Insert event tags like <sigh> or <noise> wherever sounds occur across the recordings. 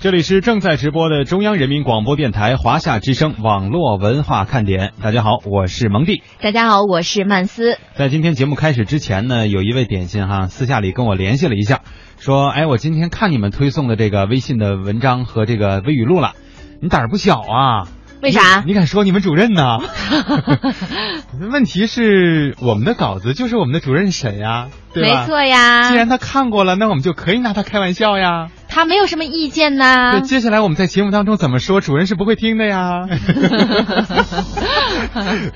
这里是正在直播的中央人民广播电台华夏之声网络文化看点。大家好，我是蒙蒂。大家好，我是曼斯。在今天节目开始之前呢，有一位点心哈私下里跟我联系了一下，说：“哎，我今天看你们推送的这个微信的文章和这个微语录了，你胆儿不小啊？为啥？你敢说你们主任呢？<laughs> 问题是我们的稿子就是我们的主任审呀，对吧？没错呀。既然他看过了，那我们就可以拿他开玩笑呀。”他没有什么意见呐。对，接下来我们在节目当中怎么说，主人是不会听的呀。<laughs>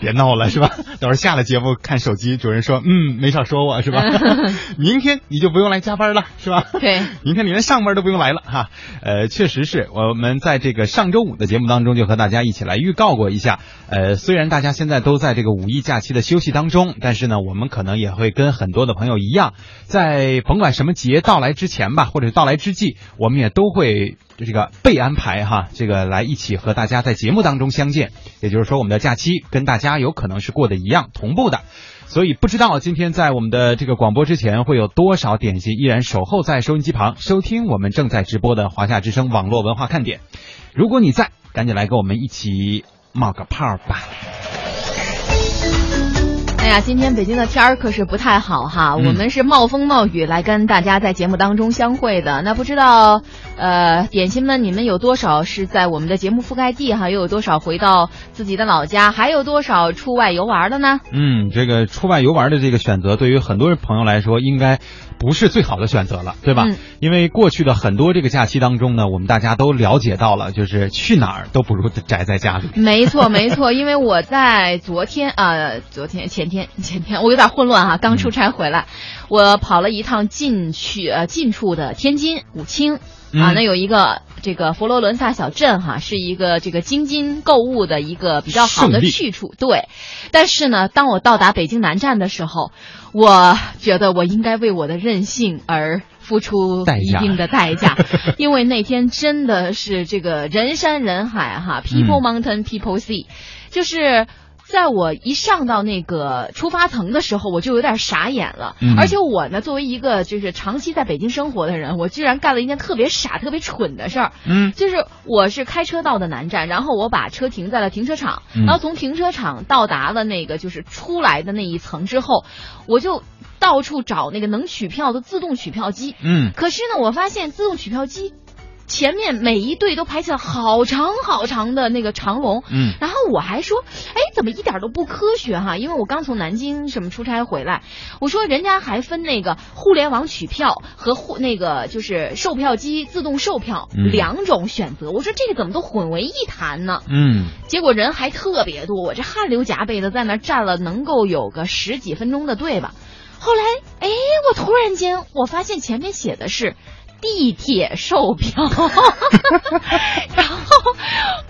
别闹了，是吧？等会儿下了节目看手机，主人说，嗯，没少说我是吧？<laughs> 明天你就不用来加班了，是吧？对，明天你连上班都不用来了哈。呃，确实是我们在这个上周五的节目当中就和大家一起来预告过一下。呃，虽然大家现在都在这个五一假期的休息当中，但是呢，我们可能也会跟很多的朋友一样，在甭管什么节到来之前吧，或者到来之际。我们也都会这个被安排哈，这个来一起和大家在节目当中相见。也就是说，我们的假期跟大家有可能是过的一样同步的。所以不知道今天在我们的这个广播之前会有多少点心依然守候在收音机旁收听我们正在直播的华夏之声网络文化看点。如果你在，赶紧来跟我们一起冒个泡吧。哎呀，今天北京的天儿可是不太好哈，我们是冒风冒雨来跟大家在节目当中相会的。那不知道，呃，点心们，你们有多少是在我们的节目覆盖地哈？又有多少回到自己的老家？还有多少出外游玩的呢？嗯，这个出外游玩的这个选择，对于很多朋友来说，应该。不是最好的选择了，对吧？因为过去的很多这个假期当中呢，我们大家都了解到了，就是去哪儿都不如宅在家里。没错，没错。因为我在昨天啊，昨天、前天、前天，我有点混乱哈。刚出差回来，我跑了一趟近去呃近处的天津武清啊，那有一个这个佛罗伦萨小镇哈，是一个这个京津购物的一个比较好的去处。对，但是呢，当我到达北京南站的时候。我觉得我应该为我的任性而付出一定的代价，<laughs> <laughs> 因为那天真的是这个人山人海哈，People Mountain People Sea，就是。在我一上到那个出发层的时候，我就有点傻眼了。而且我呢，作为一个就是长期在北京生活的人，我居然干了一件特别傻、特别蠢的事儿。嗯，就是我是开车到的南站，然后我把车停在了停车场，然后从停车场到达了那个就是出来的那一层之后，我就到处找那个能取票的自动取票机。嗯，可是呢，我发现自动取票机。前面每一队都排起了好长好长的那个长龙，嗯，然后我还说，哎，怎么一点都不科学哈？因为我刚从南京什么出差回来，我说人家还分那个互联网取票和互那个就是售票机自动售票两种选择，我说这个怎么都混为一谈呢？嗯，结果人还特别多，我这汗流浃背的在那站了能够有个十几分钟的队吧。后来，哎，我突然间我发现前面写的是。地铁售票，<laughs> 然后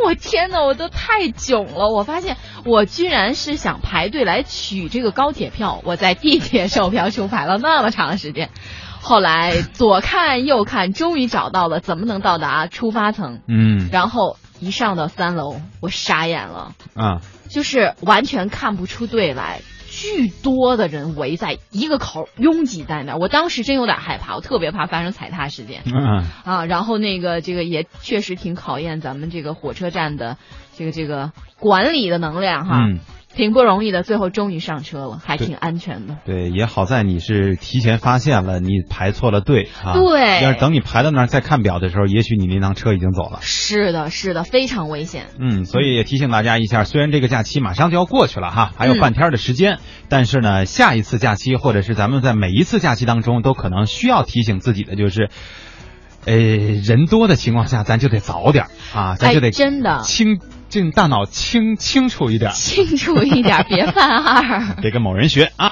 我天呐，我都太囧了！我发现我居然是想排队来取这个高铁票，我在地铁售票处排了那么长时间，后来左看右看，终于找到了怎么能到达出发层。嗯，然后一上到三楼，我傻眼了啊，就是完全看不出队来。巨多的人围在一个口，拥挤在那儿。我当时真有点害怕，我特别怕发生踩踏事件。嗯啊，然后那个这个也确实挺考验咱们这个火车站的这个这个管理的能量哈。挺不容易的，最后终于上车了，还挺安全的。对，也好在你是提前发现了，你排错了队啊。对，要是等你排到那儿再看表的时候，也许你那辆车已经走了。是的，是的，非常危险。嗯，所以也提醒大家一下，虽然这个假期马上就要过去了哈，还有半天的时间，但是呢，下一次假期或者是咱们在每一次假期当中都可能需要提醒自己的就是，呃，人多的情况下咱就得早点啊，咱就得真的清。这大脑清清楚一点，清楚一点，别犯二，<laughs> 别跟某人学啊。